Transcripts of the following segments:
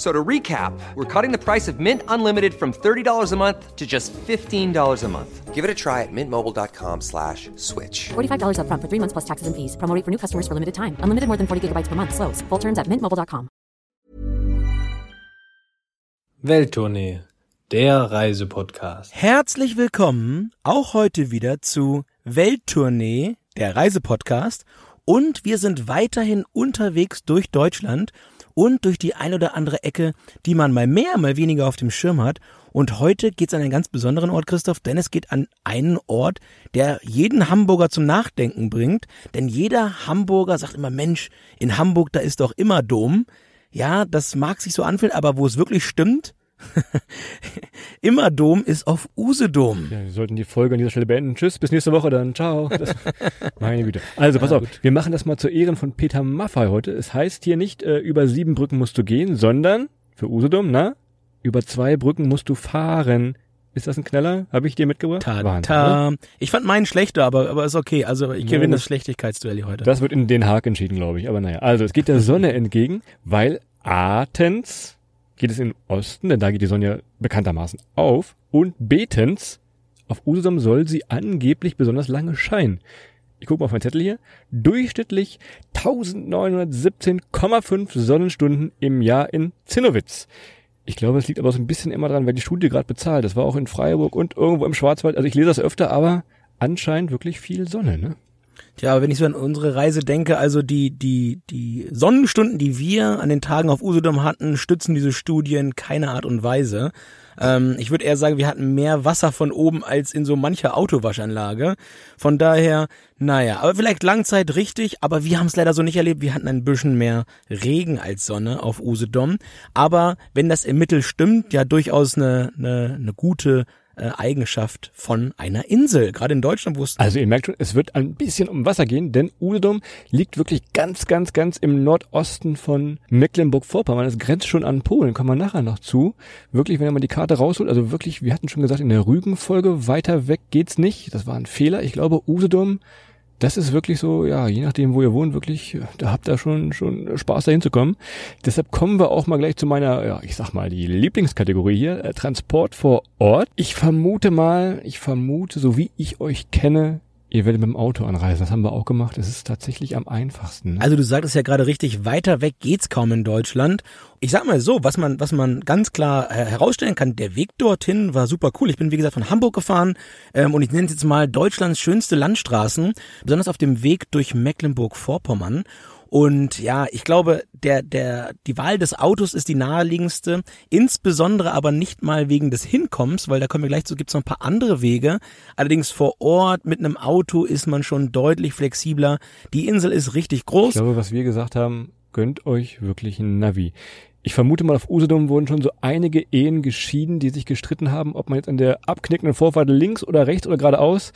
So to recap, we're cutting the price of Mint Unlimited from $30 a month to just $15 a month. Give it a try at mintmobile.com slash switch. $45 upfront for three months plus taxes and fees. Promo for new customers for limited time. Unlimited more than 40 gigabytes per month. Slows. Full terms at mintmobile.com. Welttournee, der Reisepodcast. Herzlich willkommen auch heute wieder zu Welttournee, der Reisepodcast. Und wir sind weiterhin unterwegs durch Deutschland und durch die ein oder andere Ecke, die man mal mehr, mal weniger auf dem Schirm hat. Und heute geht es an einen ganz besonderen Ort, Christoph, denn es geht an einen Ort, der jeden Hamburger zum Nachdenken bringt. Denn jeder Hamburger sagt immer, Mensch, in Hamburg, da ist doch immer Dom. Ja, das mag sich so anfühlen, aber wo es wirklich stimmt, immer Dom ist auf Usedom. Ja, wir sollten die Folge an dieser Stelle beenden. Tschüss, bis nächste Woche dann. Ciao. Das, meine Güte. Also pass auf, wir machen das mal zu Ehren von Peter Maffay heute. Es heißt hier nicht, äh, über sieben Brücken musst du gehen, sondern, für Usedom, na, über zwei Brücken musst du fahren. Ist das ein Knaller? Habe ich dir mitgebracht? Ta, Wahnsinn, ta. Ich fand meinen schlechter, aber, aber ist okay. Also ich Ja, gewinne das- das Schlechtigkeitsduell hier heute. Das wird in Den Haag entschieden, glaube ich. Aber naja, also es geht der Sonne entgegen, weil Atens geht es in den Osten, denn da geht die Sonne bekanntermaßen auf. Und Betens, auf Usedom soll sie angeblich besonders lange scheinen. Ich gucke mal auf meinen Zettel hier. Durchschnittlich 1917,5 Sonnenstunden im Jahr in Zinnowitz. Ich glaube, es liegt aber so ein bisschen immer dran, wer die Studie gerade bezahlt. Das war auch in Freiburg und irgendwo im Schwarzwald. Also ich lese das öfter, aber anscheinend wirklich viel Sonne, ne? Tja, wenn ich so an unsere Reise denke, also die, die, die Sonnenstunden, die wir an den Tagen auf Usedom hatten, stützen diese Studien keine Art und Weise. Ähm, ich würde eher sagen, wir hatten mehr Wasser von oben als in so mancher Autowaschanlage. Von daher, naja, aber vielleicht Langzeit richtig, aber wir haben es leider so nicht erlebt. Wir hatten ein bisschen mehr Regen als Sonne auf Usedom. Aber wenn das im Mittel stimmt, ja durchaus eine, eine, eine gute äh, Eigenschaft von einer Insel. Gerade in Deutschland, wo es Also ihr merkt schon, es wird ein bisschen um Wasser gehen, denn Usedom liegt wirklich ganz, ganz, ganz im Nordosten von Mecklenburg-Vorpommern. Es grenzt schon an Polen, kommen wir nachher noch zu. Wirklich, wenn mal die Karte rausholt, also wirklich, wir hatten schon gesagt, in der Rügen-Folge, weiter weg geht's nicht. Das war ein Fehler. Ich glaube, Usedom, das ist wirklich so, ja, je nachdem, wo ihr wohnt, wirklich, da habt ihr schon, schon Spaß dahin zu kommen. Deshalb kommen wir auch mal gleich zu meiner, ja, ich sag mal, die Lieblingskategorie hier, äh, Transport vor Ort. Ich vermute mal, ich vermute, so wie ich euch kenne, ihr werdet mit dem Auto anreisen. Das haben wir auch gemacht. Es ist tatsächlich am einfachsten. Ne? Also du sagtest ja gerade richtig, weiter weg geht's kaum in Deutschland. Ich sag mal so, was man, was man ganz klar äh, herausstellen kann, der Weg dorthin war super cool. Ich bin wie gesagt von Hamburg gefahren ähm, und ich nenne es jetzt mal Deutschlands schönste Landstraßen, besonders auf dem Weg durch Mecklenburg-Vorpommern. Und ja, ich glaube, der, der, die Wahl des Autos ist die naheliegendste, insbesondere aber nicht mal wegen des Hinkommens, weil da kommen wir gleich zu, gibt's noch ein paar andere Wege. Allerdings vor Ort mit einem Auto ist man schon deutlich flexibler. Die Insel ist richtig groß. Ich glaube, was wir gesagt haben, gönnt euch wirklich ein Navi. Ich vermute mal, auf Usedom wurden schon so einige Ehen geschieden, die sich gestritten haben, ob man jetzt an der abknickenden Vorfahrt links oder rechts oder geradeaus.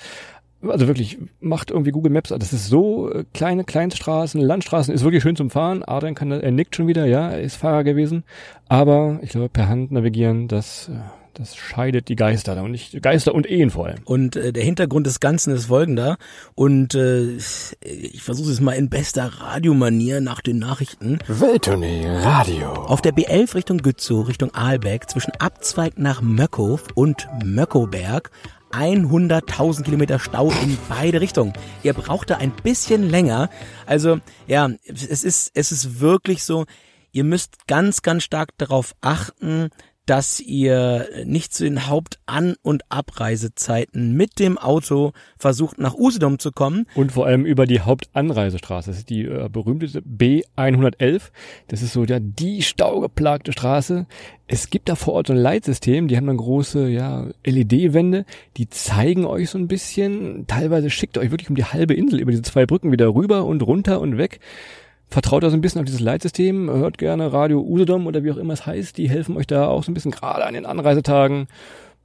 Also wirklich, macht irgendwie Google Maps. Das ist so äh, kleine Kleinstraßen, Landstraßen, ist wirklich schön zum Fahren. Adrian kann, er nickt schon wieder, ja, er ist Fahrer gewesen. Aber ich glaube, per Hand navigieren, das, äh, das scheidet die Geister da und nicht Geister und Ehen vor allem. Und äh, der Hintergrund des Ganzen ist folgender. Und äh, ich versuche es mal in bester Radiomanier nach den Nachrichten. Welttournee Radio. Auf der B11 Richtung Gützow, Richtung Aalbeck, zwischen Abzweig nach Möckhof und Möckoberg 100.000 Kilometer Stau in beide Richtungen. Ihr braucht da ein bisschen länger. Also ja, es ist, es ist wirklich so, ihr müsst ganz, ganz stark darauf achten, dass ihr nicht zu den Hauptan- und Abreisezeiten mit dem Auto versucht, nach Usedom zu kommen. Und vor allem über die Hauptanreisestraße. Das ist die äh, berühmte B111. Das ist so ja, die staugeplagte Straße. Es gibt da vor Ort so ein Leitsystem, die haben dann große ja, LED-Wände, die zeigen euch so ein bisschen. Teilweise schickt euch wirklich um die halbe Insel über diese zwei Brücken wieder rüber und runter und weg. Vertraut da so ein bisschen auf dieses Leitsystem, hört gerne Radio Usedom oder wie auch immer es heißt, die helfen euch da auch so ein bisschen gerade an den Anreisetagen.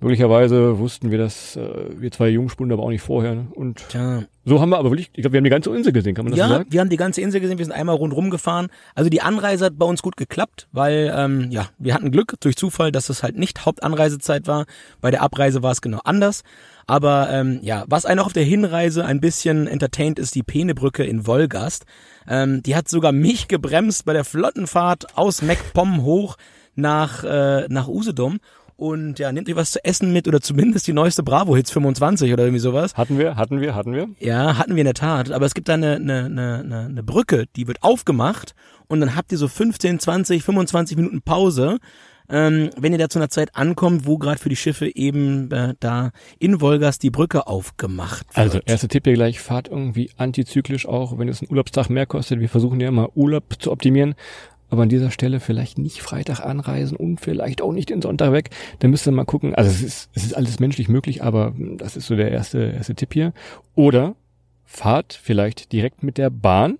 Möglicherweise wussten wir das, äh, wir zwei Jungspunde, aber auch nicht vorher. Ne? Und Tja. so haben wir aber wirklich, ich glaube, wir haben die ganze Insel gesehen, kann man das so Ja, sagen? wir haben die ganze Insel gesehen, wir sind einmal rundherum gefahren. Also die Anreise hat bei uns gut geklappt, weil ähm, ja, wir hatten Glück durch Zufall, dass es halt nicht Hauptanreisezeit war. Bei der Abreise war es genau anders. Aber ähm, ja, was einen auch auf der Hinreise ein bisschen entertaint, ist die Penebrücke in Wolgast. Ähm, die hat sogar mich gebremst bei der Flottenfahrt aus MacPom hoch nach, äh, nach Usedom. Und ja, nehmt euch was zu essen mit oder zumindest die neueste Bravo Hits 25 oder irgendwie sowas. Hatten wir, hatten wir, hatten wir. Ja, hatten wir in der Tat. Aber es gibt da eine, eine, eine, eine Brücke, die wird aufgemacht und dann habt ihr so 15, 20, 25 Minuten Pause, ähm, wenn ihr da zu einer Zeit ankommt, wo gerade für die Schiffe eben äh, da in Wolgast die Brücke aufgemacht wird. Also, erster Tipp hier gleich, fahrt irgendwie antizyklisch auch, wenn es einen Urlaubstag mehr kostet. Wir versuchen ja immer Urlaub zu optimieren. Aber an dieser Stelle vielleicht nicht Freitag anreisen und vielleicht auch nicht den Sonntag weg. Da müsst ihr mal gucken. Also es ist, es ist alles menschlich möglich, aber das ist so der erste, erste Tipp hier. Oder fahrt vielleicht direkt mit der Bahn.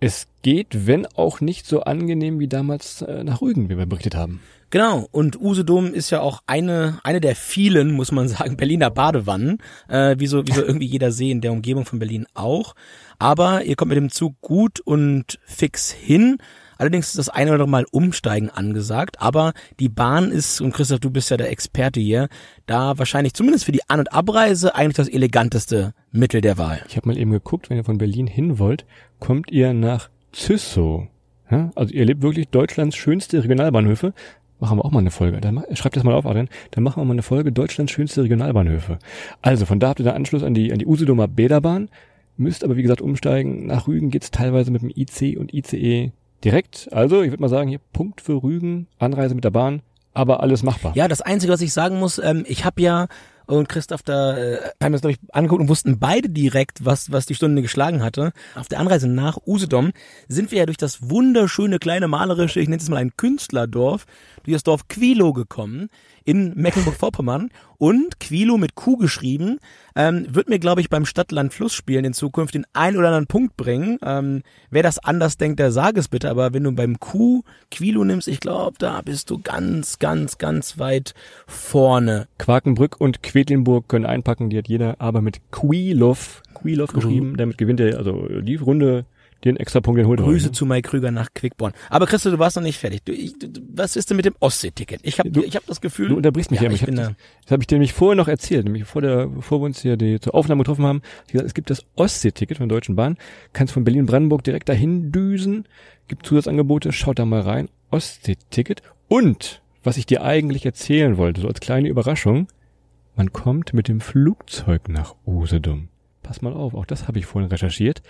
Es geht, wenn auch nicht so angenehm wie damals äh, nach Rügen, wie wir berichtet haben. Genau, und Usedom ist ja auch eine, eine der vielen, muss man sagen, Berliner Badewannen, äh, wie, so, wie so irgendwie jeder See in der Umgebung von Berlin auch. Aber ihr kommt mit dem Zug gut und fix hin. Allerdings ist das eine oder andere Mal Umsteigen angesagt, aber die Bahn ist, und Christoph, du bist ja der Experte hier, da wahrscheinlich zumindest für die An- und Abreise eigentlich das eleganteste Mittel der Wahl. Ich habe mal eben geguckt, wenn ihr von Berlin hin wollt, kommt ihr nach Züssow. Ja? Also ihr lebt wirklich Deutschlands schönste Regionalbahnhöfe. Machen wir auch mal eine Folge. Dann schreibt das mal auf, Adrian. Dann machen wir mal eine Folge Deutschlands schönste Regionalbahnhöfe. Also von da habt ihr den Anschluss an die, an die Usedomer Bäderbahn. Müsst aber wie gesagt umsteigen. Nach Rügen geht's teilweise mit dem IC und ICE direkt. Also ich würde mal sagen, hier Punkt für Rügen, Anreise mit der Bahn, aber alles machbar. Ja, das Einzige, was ich sagen muss, ähm, ich habe ja und Christoph da äh, haben es glaube ich angeguckt und wussten beide direkt, was was die Stunde geschlagen hatte. Auf der Anreise nach Usedom sind wir ja durch das wunderschöne kleine malerische, ich nenne es mal ein Künstlerdorf, durch das Dorf Quilo gekommen in Mecklenburg-Vorpommern und Quilo mit Q geschrieben, ähm, wird mir glaube ich beim Stadt-Land-Fluss-Spielen in Zukunft den ein oder anderen Punkt bringen. Ähm, wer das anders denkt, der sage es bitte, aber wenn du beim Q Quilo nimmst, ich glaube, da bist du ganz, ganz, ganz weit vorne. Quakenbrück und Quedlinburg können einpacken, die hat jeder aber mit Quilov, Quilov geschrieben, damit gewinnt er also die Runde den extra Punkt, den holt Grüße ne? zu Mike Krüger nach Quickborn. Aber Christo, du warst noch nicht fertig. Du, ich, du, was ist denn mit dem Ostsee-Ticket? Ich habe ich hab das Gefühl... Du unterbrichst mich ja, ja, ich ich bin hab, da. das habe ich dir nämlich vorher noch erzählt, nämlich vor der, bevor wir uns hier die, zur Aufnahme getroffen haben, gesagt, es gibt das Ostsee-Ticket von der Deutschen Bahn, kannst von Berlin-Brandenburg direkt dahin düsen, gibt Zusatzangebote, schaut da mal rein, Ostsee-Ticket und, was ich dir eigentlich erzählen wollte, so als kleine Überraschung, man kommt mit dem Flugzeug nach Usedom. Pass mal auf, auch das habe ich vorhin recherchiert.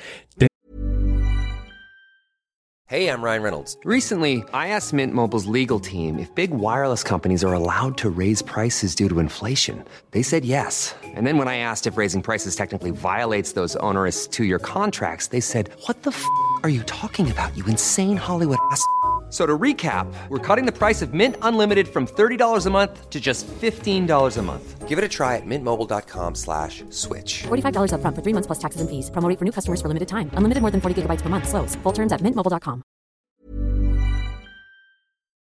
Hey, I'm Ryan Reynolds. Recently, I asked Mint Mobile's legal team if big wireless companies are allowed to raise prices due to inflation. They said yes. And then when I asked if raising prices technically violates those onerous two year contracts, they said, What the f are you talking about, you insane Hollywood ass? So to recap, we're cutting the price of Mint Unlimited from $30 a month to just $15 a month. Give it a try at mintmobile.com slash switch. $45 upfront for three months plus taxes and fees. Promo rate for new customers for limited time. Unlimited more than 40 gigabytes per month. Slows. Full terms at mintmobile.com.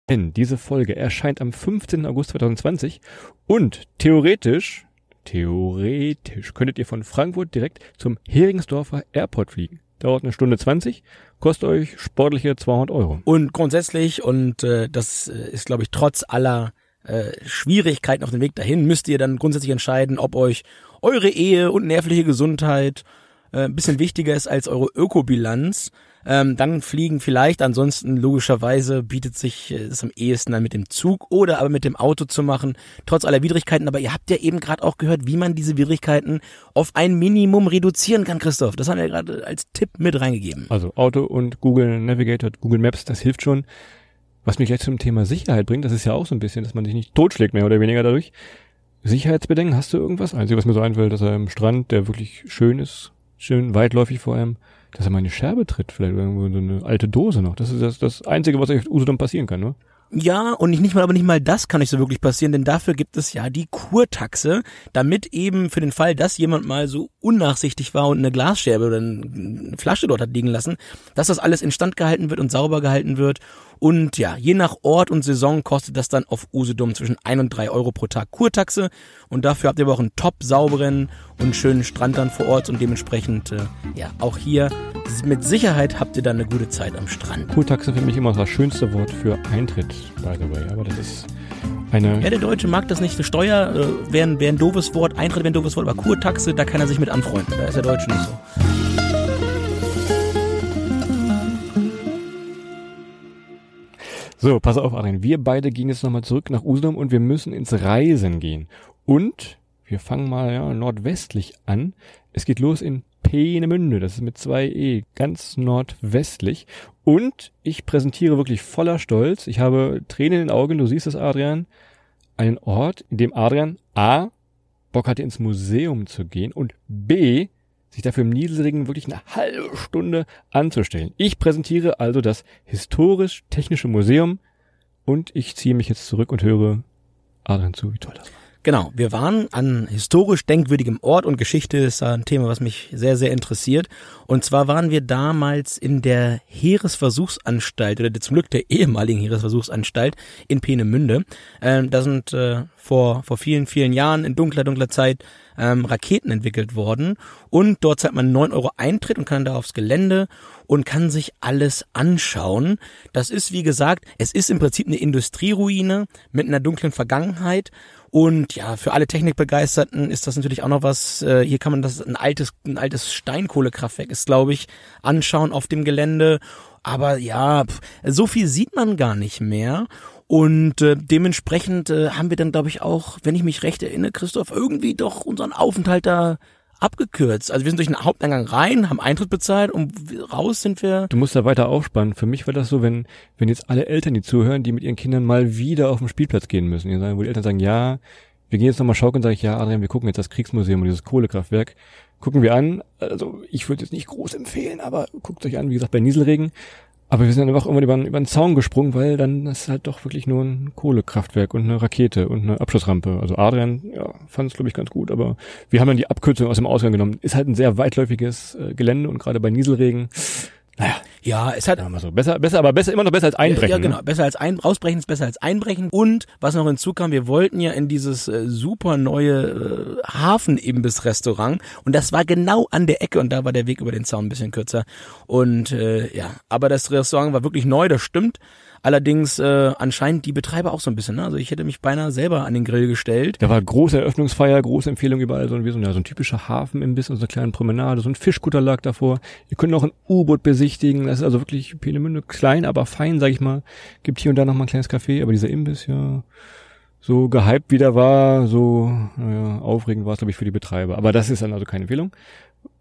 Diese Folge erscheint am 15. August 2020 und theoretisch, theoretisch könntet ihr von Frankfurt direkt zum Heringsdorfer Airport fliegen. Dauert eine Stunde 20, kostet euch sportliche 200 Euro. Und grundsätzlich, und äh, das äh, ist, glaube ich, trotz aller äh, Schwierigkeiten auf dem Weg dahin, müsst ihr dann grundsätzlich entscheiden, ob euch eure Ehe und nervliche Gesundheit äh, ein bisschen wichtiger ist als eure Ökobilanz. Ähm, dann fliegen vielleicht, ansonsten logischerweise bietet sich äh, es am ehesten dann mit dem Zug oder aber mit dem Auto zu machen, trotz aller Widrigkeiten. Aber ihr habt ja eben gerade auch gehört, wie man diese Widrigkeiten auf ein Minimum reduzieren kann, Christoph. Das haben wir gerade als Tipp mit reingegeben. Also Auto und Google Navigator, Google Maps, das hilft schon. Was mich gleich zum Thema Sicherheit bringt, das ist ja auch so ein bisschen, dass man sich nicht totschlägt, mehr oder weniger dadurch. Sicherheitsbedenken, hast du irgendwas? Einzige, was mir so einfällt, dass er im Strand, der wirklich schön ist, schön weitläufig vor allem, dass er mal in eine Scherbe tritt, vielleicht irgendwo so eine alte Dose noch. Das ist das, das Einzige, was euch Usedom passieren kann, ne? Ja, und nicht mal, aber nicht mal das kann nicht so wirklich passieren, denn dafür gibt es ja die Kurtaxe, damit eben für den Fall, dass jemand mal so unnachsichtig war und eine Glasscherbe oder eine Flasche dort hat liegen lassen, dass das alles instand gehalten wird und sauber gehalten wird. Und ja, je nach Ort und Saison kostet das dann auf Usedom zwischen ein und drei Euro pro Tag Kurtaxe. Und dafür habt ihr aber auch einen top sauberen und schönen Strand dann vor Ort und dementsprechend, äh, ja, auch hier mit Sicherheit habt ihr dann eine gute Zeit am Strand. Kurtaxe für mich immer das schönste Wort für Eintritt, by the way. Aber das ist eine. Ja, der Deutsche mag das nicht. Steuer äh, wäre ein, wär ein doofes Wort, Eintritt wäre ein doofes Wort, aber Kurtaxe, da kann er sich mit anfreunden. Da ist der Deutsche nicht so. So, pass auf, Adrian. Wir beide gehen jetzt nochmal zurück nach Usedom und wir müssen ins Reisen gehen. Und wir fangen mal ja, nordwestlich an. Es geht los in Peenemünde. Das ist mit zwei E, ganz nordwestlich. Und ich präsentiere wirklich voller Stolz. Ich habe Tränen in den Augen, du siehst es, Adrian. Einen Ort, in dem Adrian A. Bock hatte, ins Museum zu gehen und B. sich dafür im Niedrigen wirklich eine halbe Stunde anzustellen. Ich präsentiere also das historisch-technische Museum und ich ziehe mich jetzt zurück und höre Adrian zu, wie toll das war. Genau, wir waren an historisch denkwürdigem Ort und Geschichte ist ein Thema, was mich sehr, sehr interessiert. Und zwar waren wir damals in der Heeresversuchsanstalt oder zum Glück der ehemaligen Heeresversuchsanstalt in Peenemünde. Ähm, da sind äh, vor, vor vielen, vielen Jahren in dunkler, dunkler Zeit ähm, Raketen entwickelt worden. Und dort zahlt man neun Euro Eintritt und kann da aufs Gelände und kann sich alles anschauen. Das ist, wie gesagt, es ist im Prinzip eine Industrieruine mit einer dunklen Vergangenheit. Und ja, für alle Technikbegeisterten ist das natürlich auch noch was. Äh, hier kann man das ein altes, ein altes Steinkohlekraftwerk ist, glaube ich, anschauen auf dem Gelände. Aber ja, so viel sieht man gar nicht mehr. Und äh, dementsprechend äh, haben wir dann, glaube ich, auch, wenn ich mich recht erinnere, Christoph, irgendwie doch unseren Aufenthalt da abgekürzt. Also wir sind durch den Haupteingang rein, haben Eintritt bezahlt und raus sind wir. Du musst da weiter aufspannen. Für mich war das so, wenn, wenn jetzt alle Eltern, die zuhören, die mit ihren Kindern mal wieder auf den Spielplatz gehen müssen, wo die Eltern sagen, ja, wir gehen jetzt nochmal schaukeln, sage ich, ja, Adrian, wir gucken jetzt das Kriegsmuseum und dieses Kohlekraftwerk. Gucken wir an. Also ich würde jetzt nicht groß empfehlen, aber guckt euch an, wie gesagt, bei Nieselregen. Aber wir sind dann einfach immer über, über den Zaun gesprungen, weil dann ist halt doch wirklich nur ein Kohlekraftwerk und eine Rakete und eine Abschussrampe. Also Adrian, ja, fand es glaube ich ganz gut, aber wir haben dann die Abkürzung aus dem Ausgang genommen. Ist halt ein sehr weitläufiges äh, Gelände und gerade bei Nieselregen, naja, Ja, es hat mal so. Besser, besser, aber besser, immer noch besser als einbrechen. Ja, genau. Ne? Besser als ein, rausbrechen ist besser als einbrechen. Und was noch hinzukam, wir wollten ja in dieses äh, super neue äh, Hafen-Imbiss-Restaurant und das war genau an der Ecke und da war der Weg über den Zaun ein bisschen kürzer. Und äh, ja, aber das Restaurant war wirklich neu, das stimmt. Allerdings äh, anscheinend die Betreiber auch so ein bisschen. Ne? Also ich hätte mich beinahe selber an den Grill gestellt. Da war große Eröffnungsfeier, große Empfehlung überall, so, wie so, ein- ja, so ein typischer Hafenimbiss und so eine kleine Promenade, so ein Fischkutter lag davor. Ihr könnt noch ein U-Boot besichtigen, das ist also wirklich Peenemünde, klein, aber fein, sag ich mal. Gibt hier und da noch mal ein kleines Café, aber dieser Imbiss, ja, so gehypt wie der war, so naja, aufregend war es, glaube ich, für die Betreiber. Aber das ist dann also keine Empfehlung.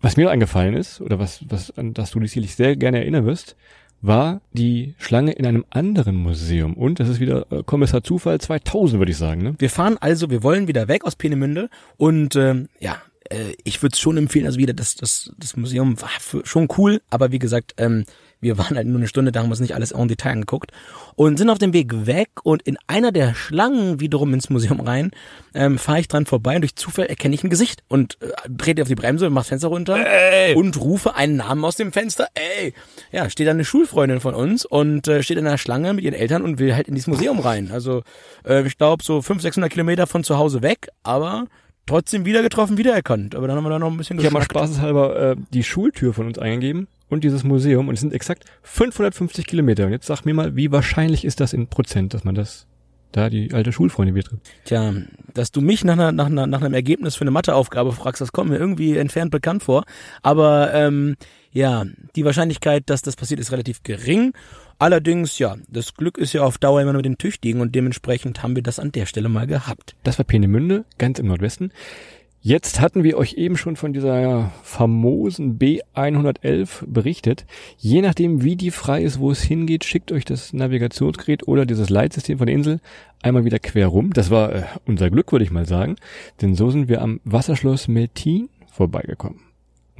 Was mir eingefallen ist, oder was, was, an das du dich sicherlich sehr gerne erinnern wirst, war die Schlange in einem anderen Museum. Und das ist wieder äh, Kommissar Zufall 2000, würde ich sagen. Ne? Wir fahren also, wir wollen wieder weg aus Peenemünde und ähm, ja, äh, ich würde es schon empfehlen, also wieder das, das, das Museum war für, schon cool, aber wie gesagt, ähm, wir waren halt nur eine Stunde da, haben uns nicht alles en Detail angeguckt und sind auf dem Weg weg und in einer der Schlangen wiederum ins Museum rein, ähm, fahre ich dran vorbei und durch Zufall erkenne ich ein Gesicht und äh, trete auf die Bremse und mach das Fenster runter und rufe einen Namen aus dem Fenster. Ey, ja, steht da eine Schulfreundin von uns und äh, steht in einer Schlange mit ihren Eltern und will halt in dieses Museum rein. Also äh, ich glaube so 500, 600 Kilometer von zu Hause weg, aber trotzdem wieder getroffen, wiedererkannt. Aber dann haben wir da noch ein bisschen Ich habe mal spaßeshalber äh, die Schultür von uns eingegeben und dieses Museum und es sind exakt 550 Kilometer. Und jetzt sag mir mal, wie wahrscheinlich ist das in Prozent, dass man das da die alte Schulfreundin wieder trifft? Tja, dass du mich nach, einer, nach, einer, nach einem Ergebnis für eine Matheaufgabe fragst, das kommt mir irgendwie entfernt bekannt vor. Aber ähm, ja, die Wahrscheinlichkeit, dass das passiert, ist relativ gering. Allerdings, ja, das Glück ist ja auf Dauer immer nur mit den Tüchtigen und dementsprechend haben wir das an der Stelle mal gehabt. Das war Peenemünde, ganz im Nordwesten. Jetzt hatten wir euch eben schon von dieser famosen B111 berichtet. Je nachdem, wie die frei ist, wo es hingeht, schickt euch das Navigationsgerät oder dieses Leitsystem von der Insel einmal wieder quer rum. Das war äh, unser Glück, würde ich mal sagen. Denn so sind wir am Wasserschloss Meltin vorbeigekommen.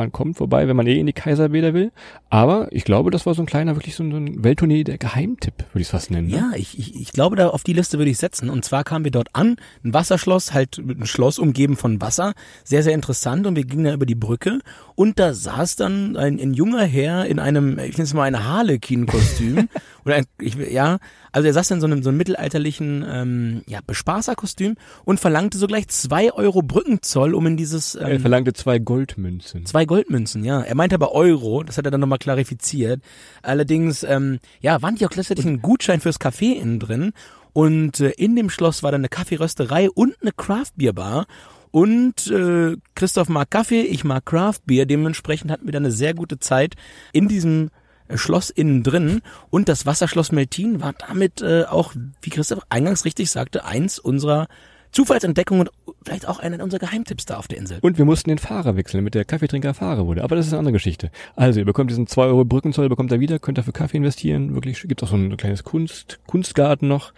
Man kommt vorbei, wenn man eh in die Kaiserbäder will. Aber ich glaube, das war so ein kleiner, wirklich so ein, ein Welttournee, der Geheimtipp, würde ich es fast nennen. Ne? Ja, ich, ich, ich glaube, da auf die Liste würde ich setzen. Und zwar kamen wir dort an, ein Wasserschloss, halt mit einem Schloss umgeben von Wasser. Sehr, sehr interessant. Und wir gingen da über die Brücke. Und da saß dann ein, ein junger Herr in einem, ich nenne es mal ein Harlequin-Kostüm. Oder ein, ich, ja, also er saß in so einem, so einem mittelalterlichen ähm, ja, Bespaßerkostüm und verlangte sogleich zwei Euro Brückenzoll, um in dieses ähm, Er verlangte zwei Goldmünzen. Zwei Goldmünzen, ja. Er meinte aber Euro, das hat er dann nochmal klarifiziert. Allerdings, ähm, ja, waren die auch gleichzeitig ein Gutschein fürs Café innen drin. Und äh, in dem Schloss war dann eine Kaffeerösterei und eine Craftbierbar. Und äh, Christoph mag Kaffee, ich mag Craftbier. Dementsprechend hatten wir dann eine sehr gute Zeit in diesem Schloss innen drin. Und das Wasserschloss Meltin war damit äh, auch, wie Christoph eingangs richtig sagte, eins unserer Zufallsentdeckungen und vielleicht auch einer unserer Geheimtipps da auf der Insel. Und wir mussten den Fahrer wechseln, damit der Kaffeetrinker Fahrer wurde. Aber das ist eine andere Geschichte. Also, ihr bekommt diesen 2 Euro Brückenzoll, bekommt ihr wieder, könnt dafür Kaffee investieren. Wirklich, gibt auch so ein kleines Kunst, Kunstgarten noch,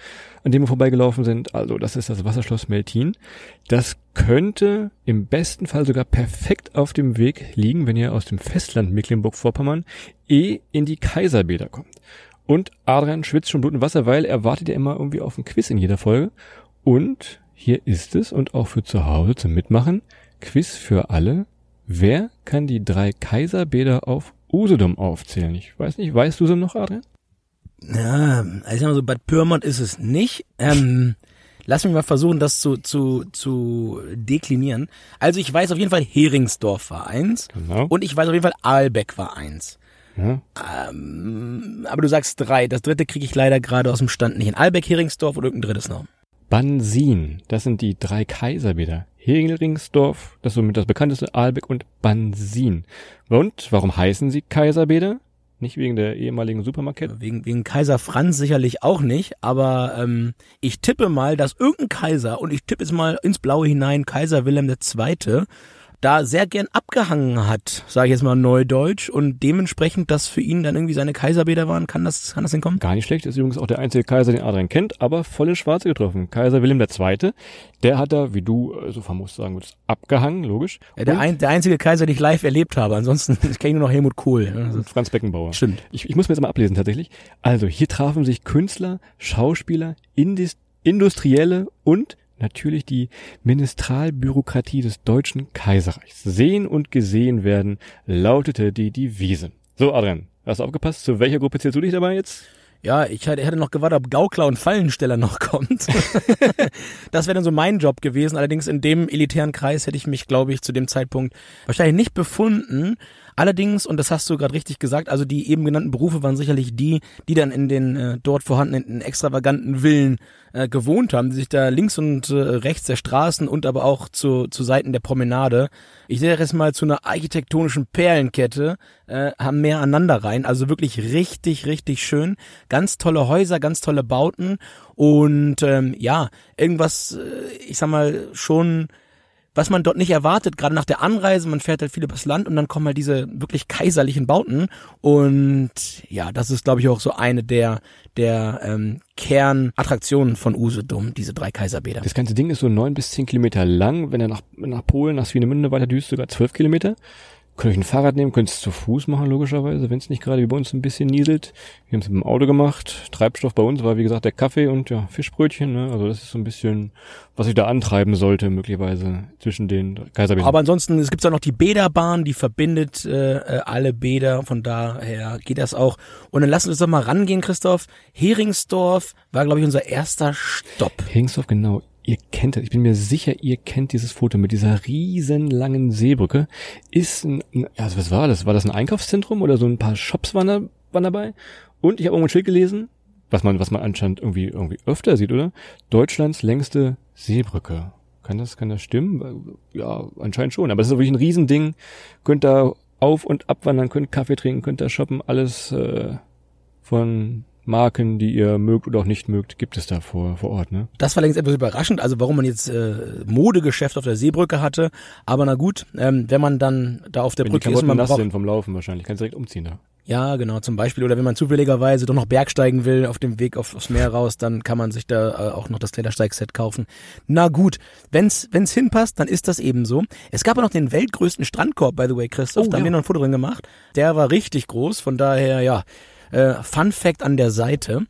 an dem wir vorbeigelaufen sind. Also, das ist das Wasserschloss Meltin. Das könnte im besten Fall sogar perfekt auf dem Weg liegen, wenn ihr aus dem Festland Mecklenburg-Vorpommern eh in die Kaiserbäder kommt. Und Adrian schwitzt schon Blut und Wasser, weil er wartet ja immer irgendwie auf ein Quiz in jeder Folge. Und hier ist es und auch für zu Hause zum Mitmachen. Quiz für alle. Wer kann die drei Kaiserbäder auf Usedom aufzählen? Ich weiß nicht, weißt du so noch, Adrian? Ja, also ich sag mal so, Bad Pyrmont ist es nicht. Ähm, lass mich mal versuchen, das zu, zu, zu deklinieren. Also ich weiß auf jeden Fall, Heringsdorf war eins. Genau. Und ich weiß auf jeden Fall, Aalbeck war eins. Ja. Ähm, aber du sagst drei. Das dritte kriege ich leider gerade aus dem Stand nicht. In Aalbeck, Heringsdorf oder irgendein drittes noch. Bansin, das sind die drei Kaiserbäder. Heringsdorf, das ist somit das bekannteste, Aalbeck und Bansin. Und warum heißen sie Kaiserbäder? Nicht wegen der ehemaligen Supermarket? Wegen, wegen Kaiser Franz sicherlich auch nicht, aber ähm, ich tippe mal, dass irgendein Kaiser, und ich tippe jetzt mal ins Blaue hinein, Kaiser Wilhelm II., da sehr gern abgehangen hat, sage ich jetzt mal neudeutsch, und dementsprechend, dass für ihn dann irgendwie seine Kaiserbäder waren, kann das, kann das hinkommen? Gar nicht schlecht, ist übrigens auch der einzige Kaiser, den Adrian kennt, aber voll ins Schwarze getroffen. Kaiser Wilhelm II., der hat da, wie du äh, so famos sagen würdest, abgehangen, logisch. Ja, der, ein, der einzige Kaiser, den ich live erlebt habe, ansonsten kenne ich nur noch Helmut Kohl. Also, Franz Beckenbauer. Stimmt. Ich, ich muss mir jetzt mal ablesen tatsächlich. Also hier trafen sich Künstler, Schauspieler, Indis, Industrielle und natürlich die Ministralbürokratie des Deutschen Kaiserreichs. Sehen und gesehen werden, lautete die Devise. So, Adrian, hast du aufgepasst? Zu welcher Gruppe zählst du dich dabei jetzt? Ja, ich hatte noch gewartet, ob Gaukler und Fallensteller noch kommt. das wäre dann so mein Job gewesen. Allerdings in dem elitären Kreis hätte ich mich, glaube ich, zu dem Zeitpunkt wahrscheinlich nicht befunden. Allerdings, und das hast du gerade richtig gesagt, also die eben genannten Berufe waren sicherlich die, die dann in den äh, dort vorhandenen extravaganten Villen äh, gewohnt haben, die sich da links und äh, rechts der Straßen und aber auch zu, zu Seiten der Promenade, ich sehe jetzt mal zu einer architektonischen Perlenkette, äh, haben mehr aneinander rein. Also wirklich richtig, richtig schön. Ganz tolle Häuser, ganz tolle Bauten und ähm, ja, irgendwas, äh, ich sag mal, schon was man dort nicht erwartet, gerade nach der Anreise, man fährt halt viel übers Land und dann kommen halt diese wirklich kaiserlichen Bauten und ja, das ist glaube ich auch so eine der der ähm, Kernattraktionen von Usedom, diese drei Kaiserbäder. Das ganze Ding ist so neun bis zehn Kilometer lang. Wenn er nach, nach Polen, nach Swinemünde weiter düst, sogar zwölf Kilometer. Könnt euch ein Fahrrad nehmen, könnt es zu Fuß machen, logischerweise, wenn es nicht gerade wie bei uns ein bisschen nieselt. Wir haben es mit dem Auto gemacht. Treibstoff bei uns war, wie gesagt, der Kaffee und ja, Fischbrötchen. Ne? Also das ist so ein bisschen, was ich da antreiben sollte, möglicherweise zwischen den Kaiserbädern. Aber ansonsten, es gibt ja noch die Bäderbahn, die verbindet äh, alle Bäder, von daher geht das auch. Und dann lassen wir uns doch mal rangehen, Christoph. Heringsdorf war, glaube ich, unser erster Stopp. Hingsdorf, genau. Ihr kennt es. Ich bin mir sicher, ihr kennt dieses Foto mit dieser riesenlangen Seebrücke. Ist ein- also was war das? War das ein Einkaufszentrum oder so ein paar Shops waren, da, waren dabei? Und ich habe irgendwo ein Schild gelesen, was man, was man anscheinend irgendwie, irgendwie öfter sieht, oder? Deutschlands längste Seebrücke. Kann das, kann das stimmen? Ja, anscheinend schon. Aber es ist wirklich ein Riesending. Könnt da auf und abwandern, könnt Kaffee trinken, könnt da shoppen. Alles äh, von Marken, die ihr mögt oder auch nicht mögt, gibt es da vor, vor Ort, ne? Das war längst etwas überraschend, also warum man jetzt äh, Modegeschäft auf der Seebrücke hatte. Aber na gut, ähm, wenn man dann da auf der Wenn die Brücke ist, und Klamotten man nass braucht, sind vom Laufen wahrscheinlich, kannst direkt umziehen da. Ja, genau, zum Beispiel. Oder wenn man zufälligerweise doch noch Bergsteigen will auf dem Weg auf, aufs Meer raus, dann kann man sich da äh, auch noch das Klettersteigset kaufen. Na gut, wenn's, wenn's hinpasst, dann ist das eben so. Es gab ja noch den weltgrößten Strandkorb, by the way, Christoph. Oh, da haben ja. wir noch ein Foto drin gemacht. Der war richtig groß, von daher, ja, äh, Fun Fact an der Seite.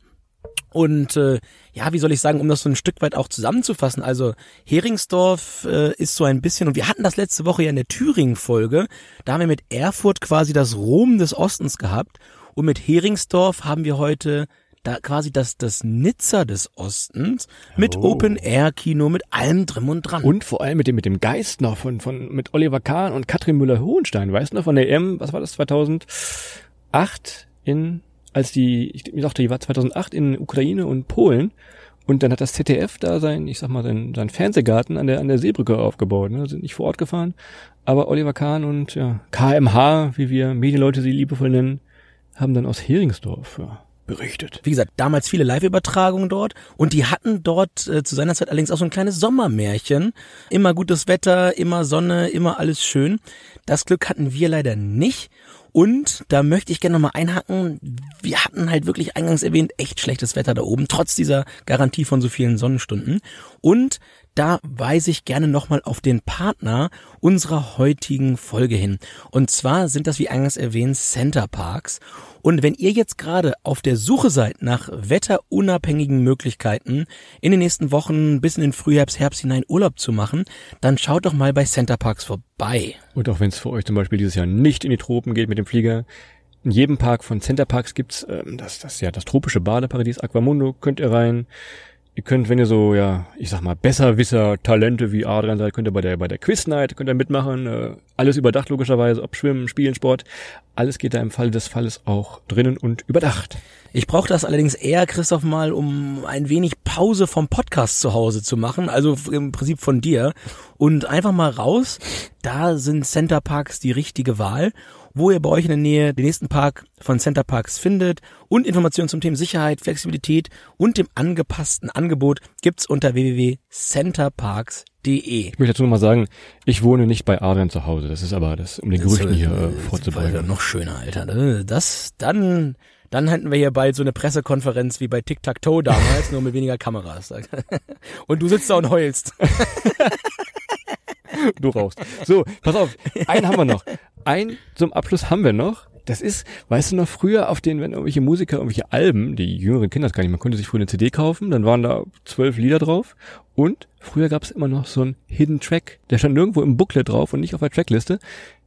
Und äh, ja, wie soll ich sagen, um das so ein Stück weit auch zusammenzufassen, also Heringsdorf äh, ist so ein bisschen, und wir hatten das letzte Woche ja in der Thüringen-Folge, da haben wir mit Erfurt quasi das Rom des Ostens gehabt und mit Heringsdorf haben wir heute da quasi das, das Nizza des Ostens mit Open-Air-Kino, mit allem drum und dran. Und vor allem mit dem, mit dem Geist noch von, von, mit Oliver Kahn und Katrin Müller-Hohenstein. Weißt du noch von der EM, was war das, 2008 in, als die, ich dachte, die war 2008 in Ukraine und Polen. Und dann hat das ZDF da sein, ich sag mal, sein, sein Fernsehgarten an der, an der Seebrücke aufgebaut. Ne? Sind nicht vor Ort gefahren. Aber Oliver Kahn und ja, KMH, wie wir Medienleute sie liebevoll nennen, haben dann aus Heringsdorf ja, berichtet. Wie gesagt, damals viele Live-Übertragungen dort und die hatten dort äh, zu seiner Zeit allerdings auch so ein kleines Sommermärchen. Immer gutes Wetter, immer Sonne, immer alles schön. Das Glück hatten wir leider nicht. Und da möchte ich gerne nochmal einhaken. Wir hatten halt wirklich eingangs erwähnt echt schlechtes Wetter da oben, trotz dieser Garantie von so vielen Sonnenstunden. Und da weise ich gerne nochmal auf den Partner unserer heutigen Folge hin. Und zwar sind das, wie eingangs erwähnt, Center Parks. Und wenn ihr jetzt gerade auf der Suche seid nach wetterunabhängigen Möglichkeiten, in den nächsten Wochen bis in den Frühherbst, Herbst hinein Urlaub zu machen, dann schaut doch mal bei Center Parks vorbei. Und auch wenn es für euch zum Beispiel dieses Jahr nicht in die Tropen geht mit dem Flieger, in jedem Park von Center Parks gibt's ähm, das, das ja das tropische Badeparadies Aquamundo, könnt ihr rein. Ihr könnt, wenn ihr so, ja, ich sag mal, Besserwisser, Talente wie Adrian seid, könnt ihr bei der, bei der Quiz Night, könnt ihr mitmachen, äh, alles überdacht logischerweise, ob Schwimmen, Spielen, Sport, alles geht da im Fall des Falles auch drinnen und überdacht. Ich brauche das allerdings eher, Christoph, mal, um ein wenig Pause vom Podcast zu Hause zu machen, also im Prinzip von dir. Und einfach mal raus, da sind Center Parks die richtige Wahl, wo ihr bei euch in der Nähe den nächsten Park von Center Parks findet und Informationen zum Thema Sicherheit, Flexibilität und dem angepassten Angebot gibt's unter www.centerparks.de. Ich möchte dazu nochmal sagen, ich wohne nicht bei Adrian zu Hause, das ist aber das, um den Gerüchten hier äh, Alter, vorzubeugen. noch schöner, Alter. ne? Das, dann, dann hätten wir hier bald so eine Pressekonferenz wie bei Tic-Tac-Toe damals, nur mit weniger Kameras. Und du sitzt da und heulst. Du rauchst. So, pass auf, einen haben wir noch. Ein zum Abschluss haben wir noch. Das ist, weißt du noch, früher auf den, wenn irgendwelche Musiker irgendwelche Alben, die jüngeren Kinder das gar nicht, man konnte sich früher eine CD kaufen, dann waren da zwölf Lieder drauf und früher gab es immer noch so einen Hidden Track, der stand nirgendwo im Booklet drauf und nicht auf der Trackliste.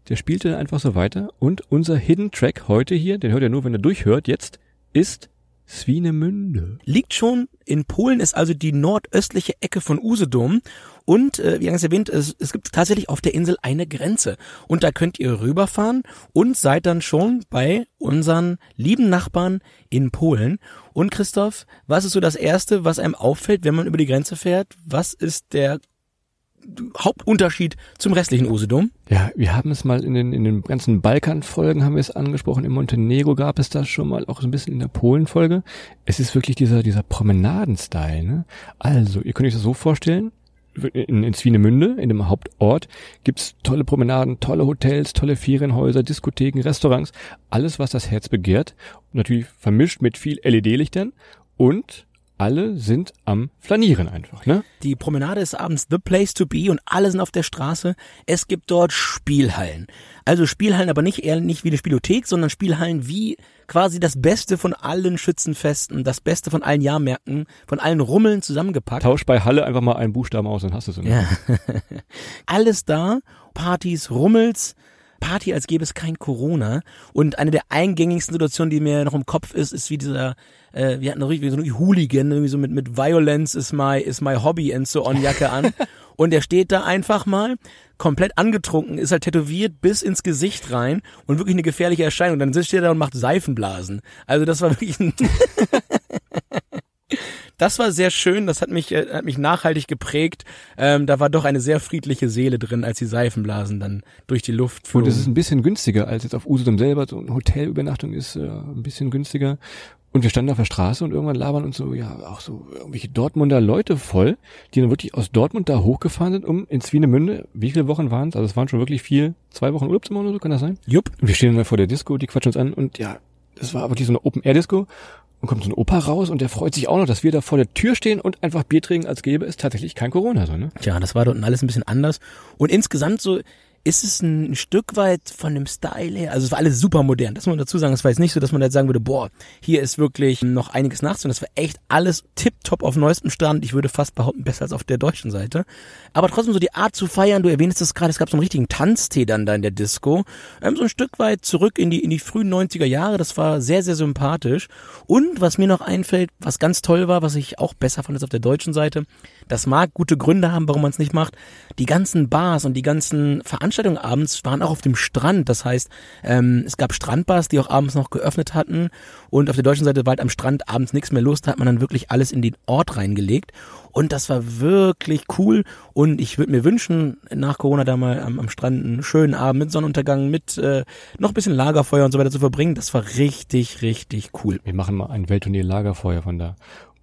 Der spielte einfach so weiter und unser Hidden Track heute hier, den hört ihr nur, wenn ihr durchhört, jetzt ist Swinemünde. Liegt schon in Polen, ist also die nordöstliche Ecke von Usedom. Und äh, wie eingangs erwähnt, es, es gibt tatsächlich auf der Insel eine Grenze. Und da könnt ihr rüberfahren und seid dann schon bei unseren lieben Nachbarn in Polen. Und Christoph, was ist so das Erste, was einem auffällt, wenn man über die Grenze fährt? Was ist der Hauptunterschied zum restlichen Usedom? Ja, wir haben es mal in den, in den ganzen Balkan-Folgen haben wir es angesprochen. In Montenegro gab es das schon mal, auch so ein bisschen in der Polen-Folge. Es ist wirklich dieser, dieser Promenaden-Style, ne? Also, ihr könnt euch das so vorstellen. In, in Swinemünde, in dem Hauptort, gibt's tolle Promenaden, tolle Hotels, tolle Ferienhäuser, Diskotheken, Restaurants, alles, was das Herz begehrt. Natürlich vermischt mit viel LED-Lichtern und alle sind am Flanieren einfach, ne? Die Promenade ist abends the place to be und alle sind auf der Straße. Es gibt dort Spielhallen. Also Spielhallen aber nicht eher nicht wie eine Spielothek, sondern Spielhallen wie quasi das Beste von allen Schützenfesten, das Beste von allen Jahrmärkten, von allen Rummeln zusammengepackt. Tausch bei Halle einfach mal einen Buchstaben aus, dann hast du es. Ja. Alles da, Partys, Rummels, Party, als gäbe es kein Corona. Und eine der eingängigsten Situationen, die mir noch im Kopf ist, ist wie dieser, äh, wir hatten noch richtig so ein Hooligan, irgendwie so mit, mit Violence is my, is my hobby and so on Jacke an. Und der steht da einfach mal, komplett angetrunken, ist halt tätowiert bis ins Gesicht rein und wirklich eine gefährliche Erscheinung. Dann sitzt er da und macht Seifenblasen. Also das war wirklich ein Das war sehr schön, das hat mich, äh, hat mich nachhaltig geprägt. Ähm, da war doch eine sehr friedliche Seele drin, als die Seifenblasen dann durch die Luft Und es ist flogen. ein bisschen günstiger als jetzt auf Usedom selber. So eine Hotelübernachtung ist äh, ein bisschen günstiger. Und wir standen auf der Straße und irgendwann labern uns so, ja, auch so irgendwelche Dortmunder Leute voll, die dann wirklich aus Dortmund da hochgefahren sind, um in Swinemünde, wie viele Wochen waren es? Also es waren schon wirklich viel, zwei Wochen Urlaubszimmer oder so, kann das sein? Jupp. Und wir stehen dann vor der Disco, die quatschen uns an und ja, es war wirklich so eine Open-Air-Disco und kommt so ein Opa raus und der freut sich auch noch, dass wir da vor der Tür stehen und einfach Bier trinken, als gäbe es tatsächlich kein Corona, so, ne? Tja, das war dort alles ein bisschen anders. Und insgesamt so ist es ein Stück weit von dem Style her, also es war alles super modern, das muss man dazu sagen, es war jetzt nicht so, dass man jetzt sagen würde, boah, hier ist wirklich noch einiges nachzuholen, das war echt alles tipptopp auf neuestem Stand, ich würde fast behaupten, besser als auf der deutschen Seite. Aber trotzdem so die Art zu feiern, du erwähnst es gerade, es gab so einen richtigen Tanztee dann da in der Disco, ähm, so ein Stück weit zurück in die, in die frühen 90er Jahre, das war sehr, sehr sympathisch. Und was mir noch einfällt, was ganz toll war, was ich auch besser fand als auf der deutschen Seite, das mag gute Gründe haben, warum man es nicht macht. Die ganzen Bars und die ganzen Veranstaltungen abends waren auch auf dem Strand. Das heißt, ähm, es gab Strandbars, die auch abends noch geöffnet hatten. Und auf der deutschen Seite war halt am Strand abends nichts mehr los. Da hat man dann wirklich alles in den Ort reingelegt. Und das war wirklich cool. Und ich würde mir wünschen, nach Corona da mal am, am Strand einen schönen Abend mit Sonnenuntergang, mit äh, noch ein bisschen Lagerfeuer und so weiter zu verbringen. Das war richtig, richtig cool. Wir machen mal ein Weltturnier Lagerfeuer von da.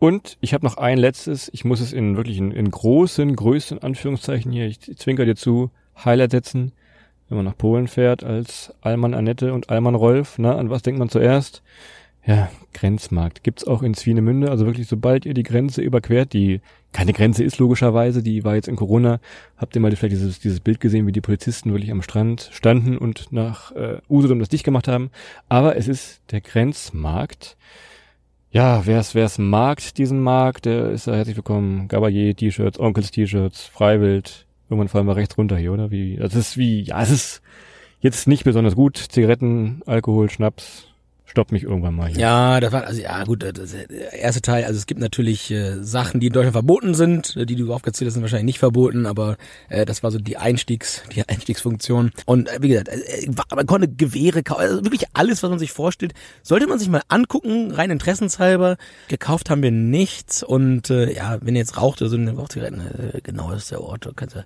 Und ich habe noch ein letztes, ich muss es in wirklich in, in großen, größten Anführungszeichen hier, ich zwinker dir zu, Highlight setzen. Wenn man nach Polen fährt als Allmann Annette und Allmann Rolf, na, an was denkt man zuerst? Ja, Grenzmarkt. Gibt's auch in Swinemünde, also wirklich, sobald ihr die Grenze überquert, die keine Grenze ist logischerweise, die war jetzt in Corona, habt ihr mal vielleicht dieses, dieses Bild gesehen, wie die Polizisten wirklich am Strand standen und nach äh, Usedom das dicht gemacht haben. Aber es ist der Grenzmarkt ja, wer es wer mag, diesen Markt, der ist da herzlich willkommen. Gabalier T-Shirts, Onkels T-Shirts, Freiwild. Irgendwann fallen wir rechts runter hier, oder? Wie, das ist wie, ja, es ist jetzt nicht besonders gut. Zigaretten, Alkohol, Schnaps, stoppt mich irgendwann mal hier. Ja, das war, also ja gut, das, der erste Teil, also es gibt natürlich äh, Sachen, die in Deutschland verboten sind, äh, die du aufgezählt hast, sind wahrscheinlich nicht verboten, aber äh, das war so die Einstiegs, die Einstiegsfunktion. Und äh, wie gesagt, äh, man konnte Gewehre kaufen, also wirklich alles, was man sich vorstellt, sollte man sich mal angucken, rein interessenshalber. Gekauft haben wir nichts und äh, ja, wenn ihr jetzt raucht oder so eine Rauchzigaretten, äh, genau, das ist der Ort. Kannst du,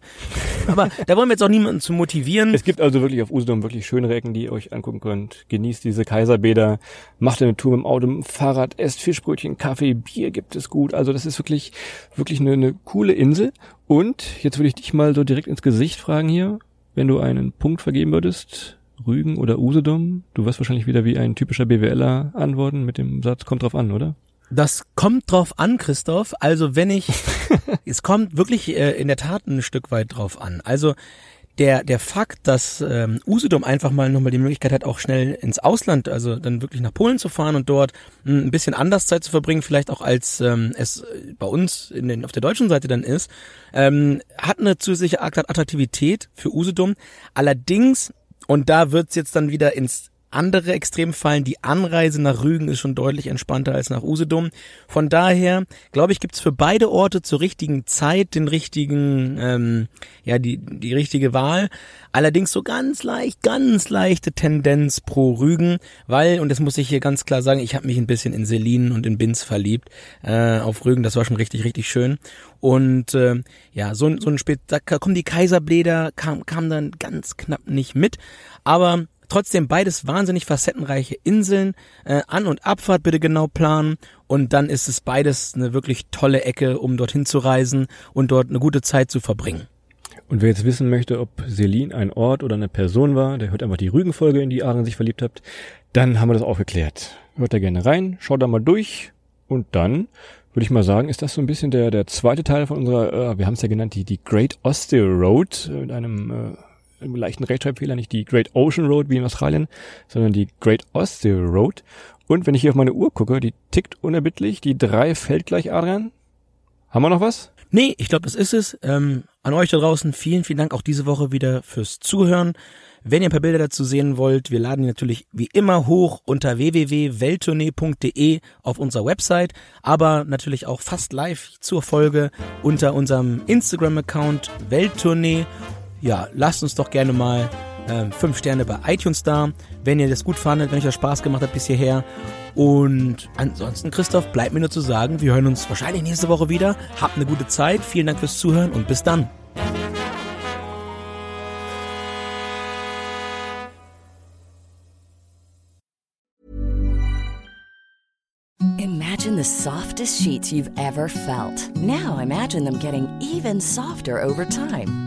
aber da wollen wir jetzt auch niemanden zu motivieren. Es gibt also wirklich auf Usedom wirklich schöne Ecken, die ihr euch angucken könnt. Genießt diese Kaiserbäder, macht eine Tour mit dem Auto, mit dem Fahrrad, esst Fischbrötchen, Kaffee, Bier gibt es gut. Also das ist wirklich, wirklich eine, eine coole Insel. Und jetzt würde ich dich mal so direkt ins Gesicht fragen hier, wenn du einen Punkt vergeben würdest, Rügen oder Usedom, du wirst wahrscheinlich wieder wie ein typischer BWLer antworten mit dem Satz, kommt drauf an, oder? Das kommt drauf an, Christoph. Also wenn ich, es kommt wirklich äh, in der Tat ein Stück weit drauf an. Also der, der Fakt, dass ähm, Usedom einfach mal nochmal die Möglichkeit hat, auch schnell ins Ausland, also dann wirklich nach Polen zu fahren und dort mh, ein bisschen anders Zeit zu verbringen, vielleicht auch als ähm, es bei uns in den, auf der deutschen Seite dann ist, ähm, hat eine zusätzliche Attraktivität für Usedom. Allerdings, und da wird's jetzt dann wieder ins andere Extremfallen. Die Anreise nach Rügen ist schon deutlich entspannter als nach Usedom. Von daher, glaube ich, gibt's für beide Orte zur richtigen Zeit den richtigen, ähm, ja, die, die richtige Wahl. Allerdings so ganz leicht, ganz leichte Tendenz pro Rügen, weil, und das muss ich hier ganz klar sagen, ich habe mich ein bisschen in Selin und in Binz verliebt äh, auf Rügen. Das war schon richtig, richtig schön. Und äh, ja, so, so ein Spät, da kommen die Kaiserbläder, kam, kam dann ganz knapp nicht mit. Aber Trotzdem beides wahnsinnig facettenreiche Inseln. Äh, An- und Abfahrt bitte genau planen. Und dann ist es beides eine wirklich tolle Ecke, um dorthin zu reisen und dort eine gute Zeit zu verbringen. Und wer jetzt wissen möchte, ob Selin ein Ort oder eine Person war, der hört einfach die Rügenfolge, in die Aaron sich verliebt habt, dann haben wir das aufgeklärt. Hört da gerne rein, schaut da mal durch und dann würde ich mal sagen, ist das so ein bisschen der, der zweite Teil von unserer, äh, wir haben es ja genannt, die, die Great Osteo Road, äh, mit einem äh, einem leichten Rechtschreibfehler, nicht die Great Ocean Road wie in Australien, sondern die Great Osteo Road. Und wenn ich hier auf meine Uhr gucke, die tickt unerbittlich, die drei fällt gleich, Adrian. Haben wir noch was? Nee, ich glaube, das ist es. Ähm, an euch da draußen vielen, vielen Dank auch diese Woche wieder fürs Zuhören. Wenn ihr ein paar Bilder dazu sehen wollt, wir laden die natürlich wie immer hoch unter www.welttournee.de auf unserer Website, aber natürlich auch fast live zur Folge unter unserem Instagram-Account Welttournee ja, lasst uns doch gerne mal äh, fünf Sterne bei iTunes da, wenn ihr das gut fandet, wenn euch das Spaß gemacht hat bis hierher. Und ansonsten, Christoph, bleibt mir nur zu sagen, wir hören uns wahrscheinlich nächste Woche wieder. Habt eine gute Zeit, vielen Dank fürs Zuhören und bis dann. softest sheets you've ever felt. Now imagine them getting even softer over time.